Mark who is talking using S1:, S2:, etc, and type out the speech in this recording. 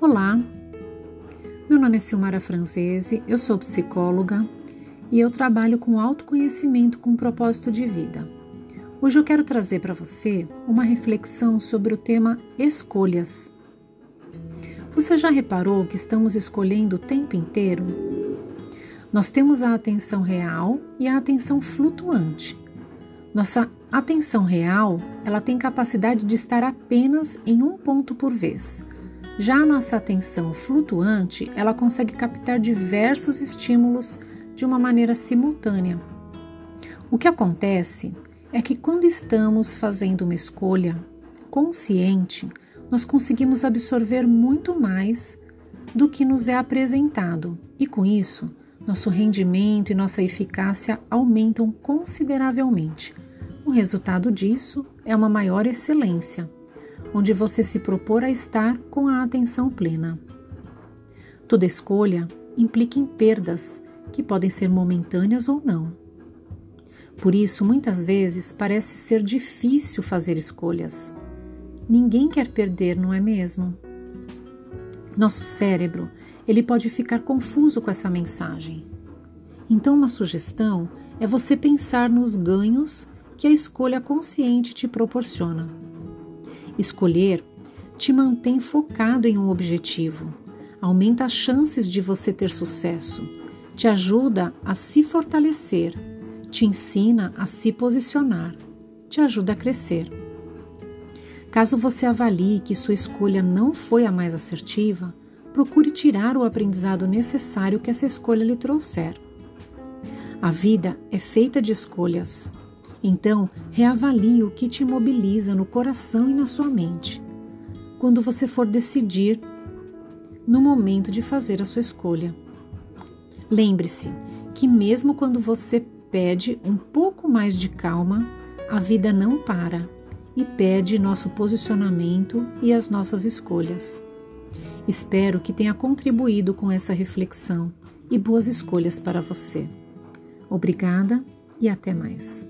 S1: Olá, meu nome é Silmara Francese, eu sou psicóloga e eu trabalho com autoconhecimento com propósito de vida. Hoje eu quero trazer para você uma reflexão sobre o tema escolhas. Você já reparou que estamos escolhendo o tempo inteiro? Nós temos a atenção real e a atenção flutuante. Nossa atenção real, ela tem capacidade de estar apenas em um ponto por vez. Já a nossa atenção flutuante, ela consegue captar diversos estímulos de uma maneira simultânea. O que acontece é que quando estamos fazendo uma escolha consciente, nós conseguimos absorver muito mais do que nos é apresentado, e com isso, nosso rendimento e nossa eficácia aumentam consideravelmente. O resultado disso é uma maior excelência, onde você se propor a estar com a atenção plena. Toda escolha implica em perdas, que podem ser momentâneas ou não. Por isso, muitas vezes parece ser difícil fazer escolhas. Ninguém quer perder, não é mesmo? Nosso cérebro, ele pode ficar confuso com essa mensagem. Então, uma sugestão é você pensar nos ganhos que a escolha consciente te proporciona. Escolher te mantém focado em um objetivo, aumenta as chances de você ter sucesso, te ajuda a se fortalecer, te ensina a se posicionar, te ajuda a crescer. Caso você avalie que sua escolha não foi a mais assertiva, procure tirar o aprendizado necessário que essa escolha lhe trouxer. A vida é feita de escolhas. Então, reavalie o que te mobiliza no coração e na sua mente. Quando você for decidir no momento de fazer a sua escolha. Lembre-se que, mesmo quando você pede um pouco mais de calma, a vida não para e pede nosso posicionamento e as nossas escolhas. Espero que tenha contribuído com essa reflexão e boas escolhas para você. Obrigada e até mais.